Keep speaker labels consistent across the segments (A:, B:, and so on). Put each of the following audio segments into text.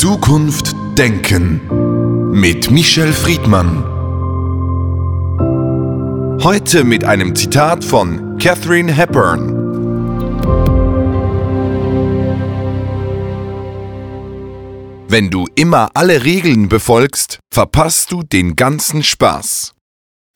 A: Zukunft denken mit Michel Friedmann. Heute mit einem Zitat von Catherine Hepburn. Wenn du immer alle Regeln befolgst, verpasst du den ganzen Spaß.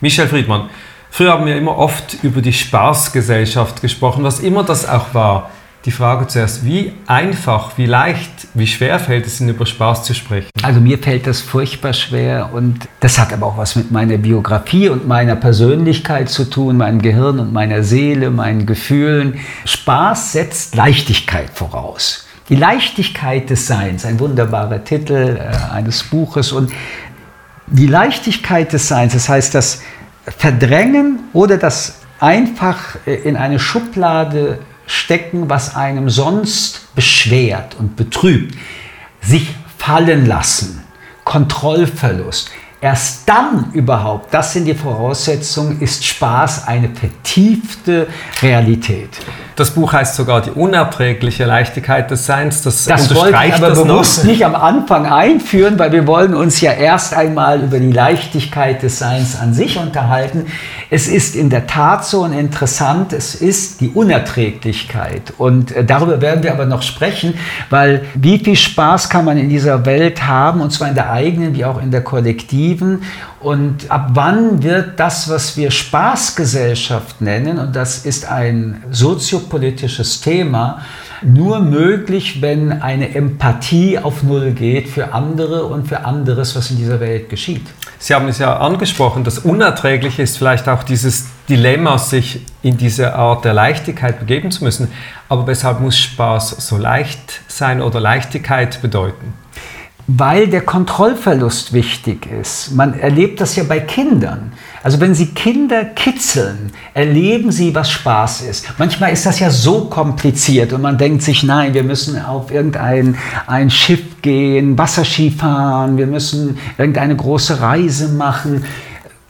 B: Michel Friedmann, früher haben wir immer oft über die Spaßgesellschaft gesprochen, was immer das auch war die Frage zuerst, wie einfach, wie leicht, wie schwer fällt es Ihnen über Spaß zu sprechen?
C: Also mir fällt das furchtbar schwer und das hat aber auch was mit meiner Biografie und meiner Persönlichkeit zu tun, meinem Gehirn und meiner Seele, meinen Gefühlen. Spaß setzt Leichtigkeit voraus. Die Leichtigkeit des Seins, ein wunderbarer Titel äh, eines Buches und die Leichtigkeit des Seins, das heißt das Verdrängen oder das einfach äh, in eine Schublade stecken, was einem sonst beschwert und betrübt. Sich fallen lassen, Kontrollverlust. Erst dann überhaupt, das sind die Voraussetzungen, ist Spaß eine vertiefte Realität.
B: Das Buch heißt sogar die unerträgliche Leichtigkeit des Seins.
C: Das, das wollte ich aber bewusst noch. nicht am Anfang einführen, weil wir wollen uns ja erst einmal über die Leichtigkeit des Seins an sich unterhalten. Es ist in der Tat so und interessant, es ist die Unerträglichkeit. Und äh, darüber werden wir aber noch sprechen, weil wie viel Spaß kann man in dieser Welt haben, und zwar in der eigenen wie auch in der kollektiven. Und ab wann wird das, was wir Spaßgesellschaft nennen, und das ist ein soziopolitisches Thema, nur möglich, wenn eine Empathie auf Null geht für andere und für anderes, was in dieser Welt geschieht.
B: Sie haben es ja angesprochen, das Unerträgliche ist vielleicht auch dieses Dilemma, sich in diese Art der Leichtigkeit begeben zu müssen. Aber weshalb muss Spaß so leicht sein oder Leichtigkeit bedeuten?
C: Weil der Kontrollverlust wichtig ist. Man erlebt das ja bei Kindern. Also wenn Sie Kinder kitzeln, erleben Sie, was Spaß ist. Manchmal ist das ja so kompliziert und man denkt sich, nein, wir müssen auf irgendein ein Schiff gehen, Wasserski fahren, wir müssen irgendeine große Reise machen.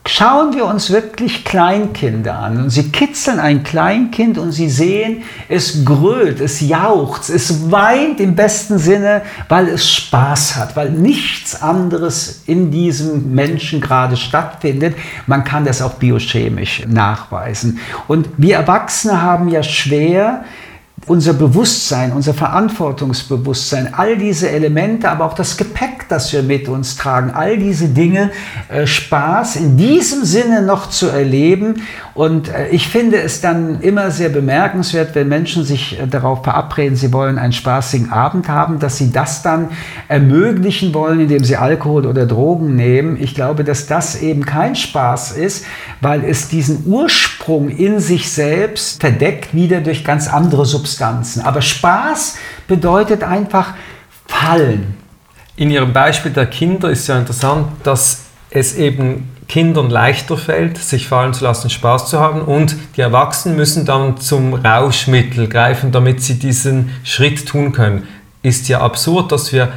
C: Schauen wir uns wirklich Kleinkinder an und sie kitzeln ein Kleinkind und sie sehen, es grölt, es jaucht, es weint im besten Sinne, weil es Spaß hat, weil nichts anderes in diesem Menschen gerade stattfindet. Man kann das auch biochemisch nachweisen. Und wir Erwachsene haben ja schwer, unser Bewusstsein, unser Verantwortungsbewusstsein, all diese Elemente, aber auch das Gepäck, das wir mit uns tragen, all diese Dinge, äh, Spaß in diesem Sinne noch zu erleben. Und äh, ich finde es dann immer sehr bemerkenswert, wenn Menschen sich äh, darauf verabreden, sie wollen einen spaßigen Abend haben, dass sie das dann ermöglichen wollen, indem sie Alkohol oder Drogen nehmen. Ich glaube, dass das eben kein Spaß ist, weil es diesen Ursprung in sich selbst verdeckt wieder durch ganz andere Substanzen. Substanzen. Aber Spaß bedeutet einfach fallen.
B: In Ihrem Beispiel der Kinder ist ja interessant, dass es eben Kindern leichter fällt, sich fallen zu lassen, Spaß zu haben und die Erwachsenen müssen dann zum Rauschmittel greifen, damit sie diesen Schritt tun können. Ist ja absurd, dass wir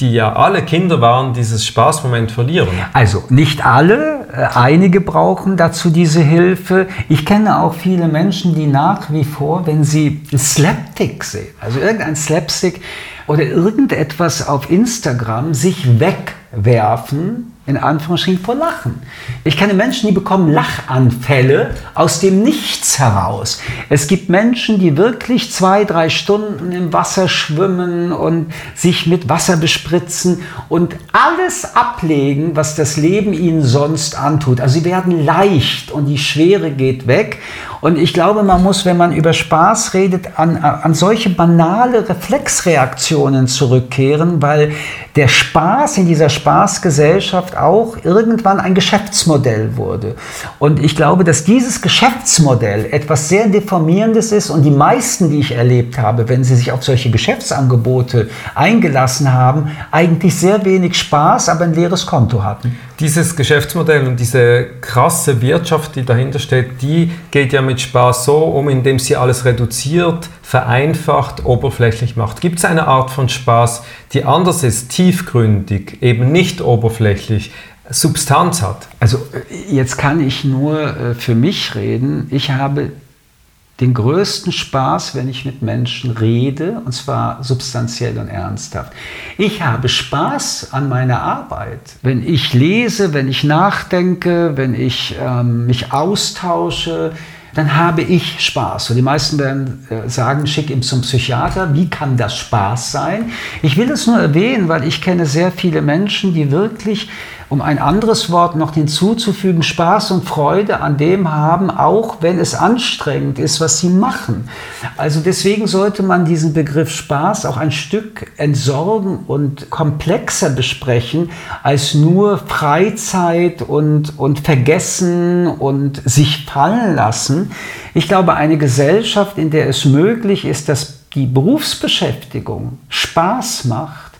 B: die ja alle Kinder waren, dieses Spaßmoment verlieren?
C: Also nicht alle, einige brauchen dazu diese Hilfe. Ich kenne auch viele Menschen, die nach wie vor, wenn sie Slapstick sehen, also irgendein Slapstick oder irgendetwas auf Instagram, sich wegwerfen in Anführungsstrichen vor Lachen. Ich kenne Menschen, die bekommen Lachanfälle aus dem Nichts heraus. Es gibt Menschen, die wirklich zwei, drei Stunden im Wasser schwimmen und sich mit Wasser bespritzen und alles ablegen, was das Leben ihnen sonst antut. Also sie werden leicht und die Schwere geht weg. Und ich glaube, man muss, wenn man über Spaß redet, an, an solche banale Reflexreaktionen zurückkehren, weil der Spaß in dieser Spaßgesellschaft auch irgendwann ein Geschäftsmodell wurde. Und ich glaube, dass dieses Geschäftsmodell etwas sehr Deformierendes ist und die meisten, die ich erlebt habe, wenn sie sich auf solche Geschäftsangebote eingelassen haben, eigentlich sehr wenig Spaß, aber ein leeres Konto hatten.
B: Dieses Geschäftsmodell und diese krasse Wirtschaft, die dahinter steht, die geht ja mit Spaß so um, indem sie alles reduziert, vereinfacht, oberflächlich macht. Gibt es eine Art von Spaß, die anders ist, tiefgründig, eben nicht oberflächlich, Substanz hat?
C: Also jetzt kann ich nur äh, für mich reden. Ich habe den größten Spaß, wenn ich mit Menschen rede, und zwar substanziell und ernsthaft. Ich habe Spaß an meiner Arbeit. Wenn ich lese, wenn ich nachdenke, wenn ich ähm, mich austausche, dann habe ich Spaß. Und die meisten werden äh, sagen, schick ihn zum Psychiater. Wie kann das Spaß sein? Ich will es nur erwähnen, weil ich kenne sehr viele Menschen, die wirklich um ein anderes Wort noch hinzuzufügen, Spaß und Freude an dem haben, auch wenn es anstrengend ist, was sie machen. Also deswegen sollte man diesen Begriff Spaß auch ein Stück entsorgen und komplexer besprechen als nur Freizeit und, und Vergessen und sich fallen lassen. Ich glaube, eine Gesellschaft, in der es möglich ist, dass die Berufsbeschäftigung Spaß macht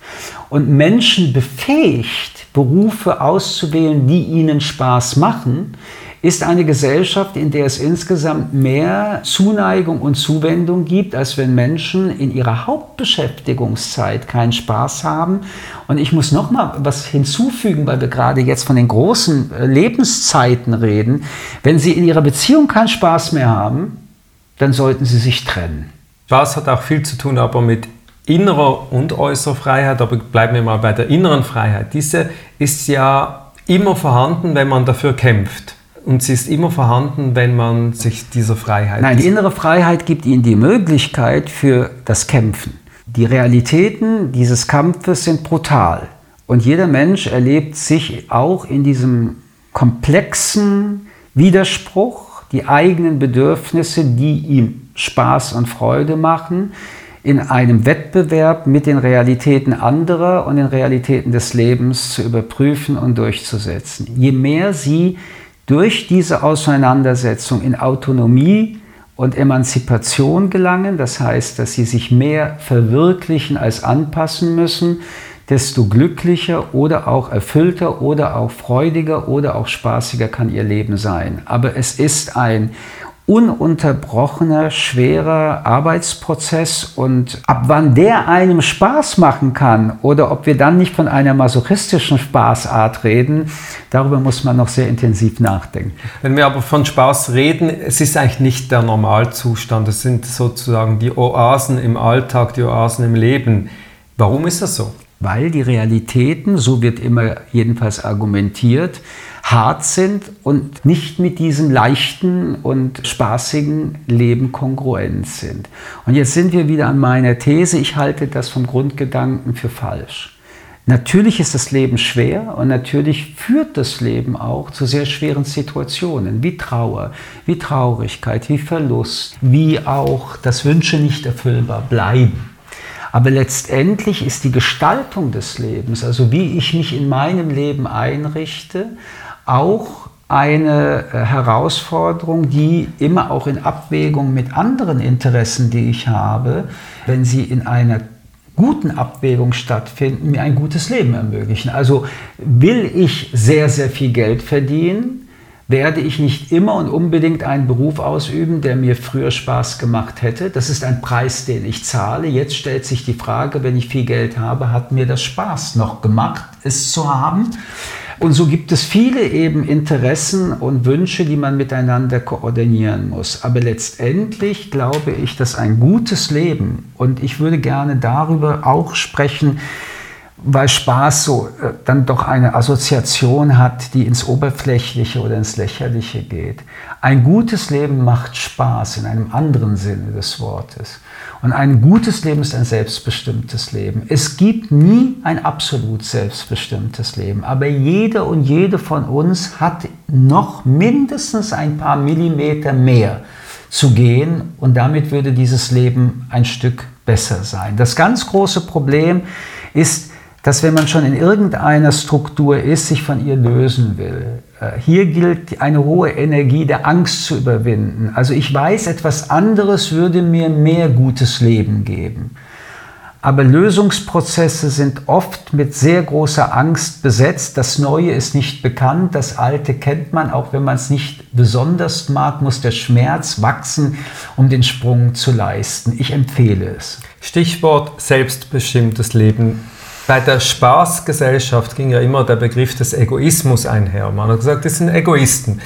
C: und Menschen befähigt, Berufe auszuwählen, die ihnen Spaß machen, ist eine Gesellschaft, in der es insgesamt mehr Zuneigung und Zuwendung gibt, als wenn Menschen in ihrer Hauptbeschäftigungszeit keinen Spaß haben. Und ich muss noch mal was hinzufügen, weil wir gerade jetzt von den großen äh, Lebenszeiten reden. Wenn Sie in Ihrer Beziehung keinen Spaß mehr haben, dann sollten Sie sich trennen.
B: Spaß hat auch viel zu tun, aber mit innerer und äußerer Freiheit, aber bleiben wir mal bei der inneren Freiheit. Diese ist ja immer vorhanden, wenn man dafür kämpft. Und sie ist immer vorhanden, wenn man sich dieser Freiheit.
C: Nein, die innere Freiheit gibt ihnen die Möglichkeit für das Kämpfen. Die Realitäten dieses Kampfes sind brutal. Und jeder Mensch erlebt sich auch in diesem komplexen Widerspruch, die eigenen Bedürfnisse, die ihm Spaß und Freude machen, in einem Wettbewerb mit den Realitäten anderer und den Realitäten des Lebens zu überprüfen und durchzusetzen. Je mehr sie durch diese Auseinandersetzung in Autonomie und Emanzipation gelangen, das heißt, dass sie sich mehr verwirklichen als anpassen müssen, desto glücklicher oder auch erfüllter oder auch freudiger oder auch spaßiger kann ihr Leben sein. Aber es ist ein ununterbrochener, schwerer Arbeitsprozess und ab wann der einem Spaß machen kann oder ob wir dann nicht von einer masochistischen Spaßart reden, darüber muss man noch sehr intensiv nachdenken.
B: Wenn wir aber von Spaß reden, es ist eigentlich nicht der Normalzustand, es sind sozusagen die Oasen im Alltag, die Oasen im Leben. Warum ist das so?
C: Weil die Realitäten, so wird immer jedenfalls argumentiert, hart sind und nicht mit diesem leichten und spaßigen Leben kongruent sind. Und jetzt sind wir wieder an meiner These, ich halte das vom Grundgedanken für falsch. Natürlich ist das Leben schwer und natürlich führt das Leben auch zu sehr schweren Situationen, wie Trauer, wie Traurigkeit, wie Verlust, wie auch das Wünsche nicht erfüllbar bleiben. Aber letztendlich ist die Gestaltung des Lebens, also wie ich mich in meinem Leben einrichte, auch eine äh, Herausforderung, die immer auch in Abwägung mit anderen Interessen, die ich habe, wenn sie in einer guten Abwägung stattfinden, mir ein gutes Leben ermöglichen. Also will ich sehr, sehr viel Geld verdienen, werde ich nicht immer und unbedingt einen Beruf ausüben, der mir früher Spaß gemacht hätte. Das ist ein Preis, den ich zahle. Jetzt stellt sich die Frage, wenn ich viel Geld habe, hat mir das Spaß noch gemacht, es zu haben? Und so gibt es viele eben Interessen und Wünsche, die man miteinander koordinieren muss. Aber letztendlich glaube ich, dass ein gutes Leben, und ich würde gerne darüber auch sprechen, weil Spaß so äh, dann doch eine Assoziation hat, die ins Oberflächliche oder ins Lächerliche geht. Ein gutes Leben macht Spaß in einem anderen Sinne des Wortes. Und ein gutes Leben ist ein selbstbestimmtes Leben. Es gibt nie ein absolut selbstbestimmtes Leben, aber jeder und jede von uns hat noch mindestens ein paar Millimeter mehr zu gehen und damit würde dieses Leben ein Stück besser sein. Das ganz große Problem ist, dass wenn man schon in irgendeiner Struktur ist, sich von ihr lösen will. Äh, hier gilt eine hohe Energie der Angst zu überwinden. Also ich weiß, etwas anderes würde mir mehr gutes Leben geben. Aber Lösungsprozesse sind oft mit sehr großer Angst besetzt. Das Neue ist nicht bekannt, das Alte kennt man, auch wenn man es nicht besonders mag, muss der Schmerz wachsen, um den Sprung zu leisten. Ich empfehle es.
B: Stichwort selbstbestimmtes Leben. Bei der Spaßgesellschaft ging ja immer der Begriff des Egoismus einher. Man hat gesagt, das sind Egoisten.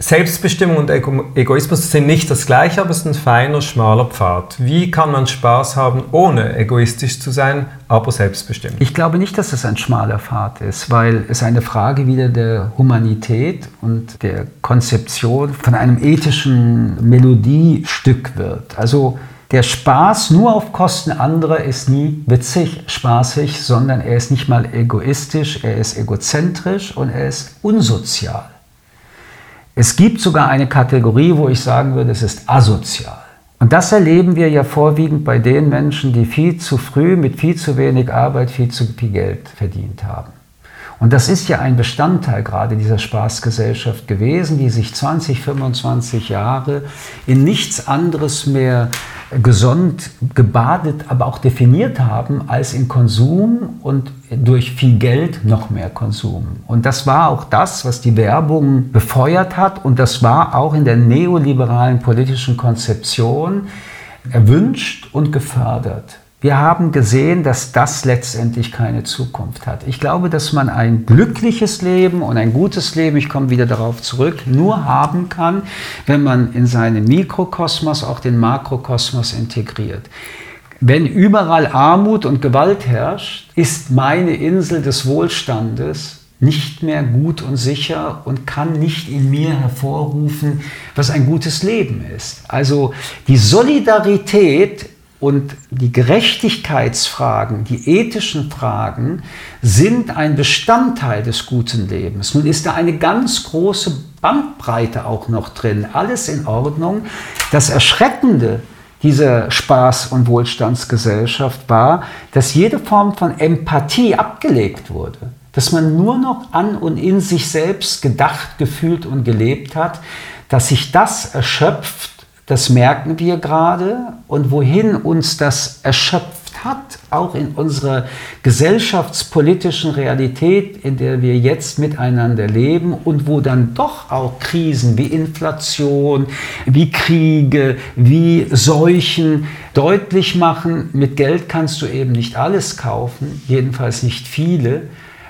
B: Selbstbestimmung und Egoismus sind nicht das gleiche, aber es ist ein feiner, schmaler Pfad. Wie kann man Spaß haben, ohne egoistisch zu sein, aber selbstbestimmt?
C: Ich glaube nicht, dass es ein schmaler Pfad ist, weil es eine Frage wieder der Humanität und der Konzeption von einem ethischen Melodiestück wird. Also der Spaß nur auf Kosten anderer ist nie witzig, spaßig, sondern er ist nicht mal egoistisch, er ist egozentrisch und er ist unsozial. Es gibt sogar eine Kategorie, wo ich sagen würde, es ist asozial. Und das erleben wir ja vorwiegend bei den Menschen, die viel zu früh mit viel zu wenig Arbeit viel zu viel Geld verdient haben. Und das ist ja ein Bestandteil gerade dieser Spaßgesellschaft gewesen, die sich 20, 25 Jahre in nichts anderes mehr gesund gebadet, aber auch definiert haben als in Konsum und durch viel Geld noch mehr Konsum. Und das war auch das, was die Werbung befeuert hat und das war auch in der neoliberalen politischen Konzeption erwünscht und gefördert. Wir haben gesehen, dass das letztendlich keine Zukunft hat. Ich glaube, dass man ein glückliches Leben und ein gutes Leben, ich komme wieder darauf zurück, nur haben kann, wenn man in seinen Mikrokosmos auch den Makrokosmos integriert. Wenn überall Armut und Gewalt herrscht, ist meine Insel des Wohlstandes nicht mehr gut und sicher und kann nicht in mir hervorrufen, was ein gutes Leben ist. Also die Solidarität und die Gerechtigkeitsfragen, die ethischen Fragen sind ein Bestandteil des guten Lebens. Nun ist da eine ganz große Bandbreite auch noch drin. Alles in Ordnung. Das Erschreckende dieser Spaß- und Wohlstandsgesellschaft war, dass jede Form von Empathie abgelegt wurde. Dass man nur noch an und in sich selbst gedacht, gefühlt und gelebt hat, dass sich das erschöpft das merken wir gerade. Und wohin uns das erschöpft hat, auch in unserer gesellschaftspolitischen Realität, in der wir jetzt miteinander leben und wo dann doch auch Krisen wie Inflation, wie Kriege, wie Seuchen deutlich machen, mit Geld kannst du eben nicht alles kaufen, jedenfalls nicht viele.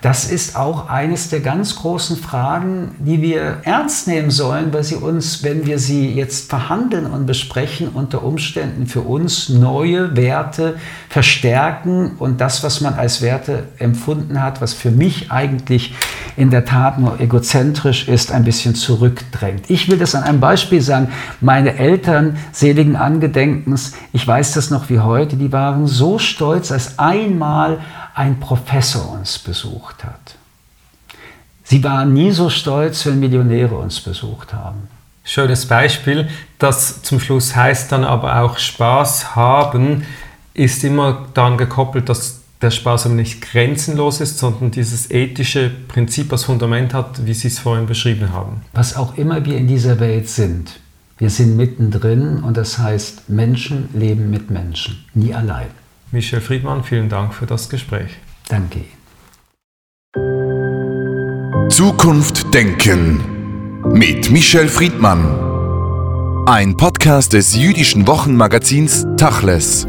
C: Das ist auch eines der ganz großen Fragen, die wir ernst nehmen sollen, weil sie uns, wenn wir sie jetzt verhandeln und besprechen, unter Umständen für uns neue Werte verstärken und das, was man als Werte empfunden hat, was für mich eigentlich in der Tat nur egozentrisch ist, ein bisschen zurückdrängt. Ich will das an einem Beispiel sagen. Meine Eltern, seligen Angedenkens, ich weiß das noch wie heute, die waren so stolz, als einmal ein Professor uns besucht hat. Sie waren nie so stolz, wenn Millionäre uns besucht haben.
B: Schönes Beispiel. Das zum Schluss heißt dann aber auch Spaß haben, ist immer daran gekoppelt, dass der Spaß aber nicht grenzenlos ist, sondern dieses ethische Prinzip als Fundament hat, wie Sie es vorhin beschrieben haben.
C: Was auch immer wir in dieser Welt sind, wir sind mittendrin und das heißt, Menschen leben mit Menschen, nie allein.
B: Michel Friedmann, vielen Dank für das Gespräch.
C: Danke.
A: Zukunft denken mit Michel Friedmann. Ein Podcast des jüdischen Wochenmagazins Tachles.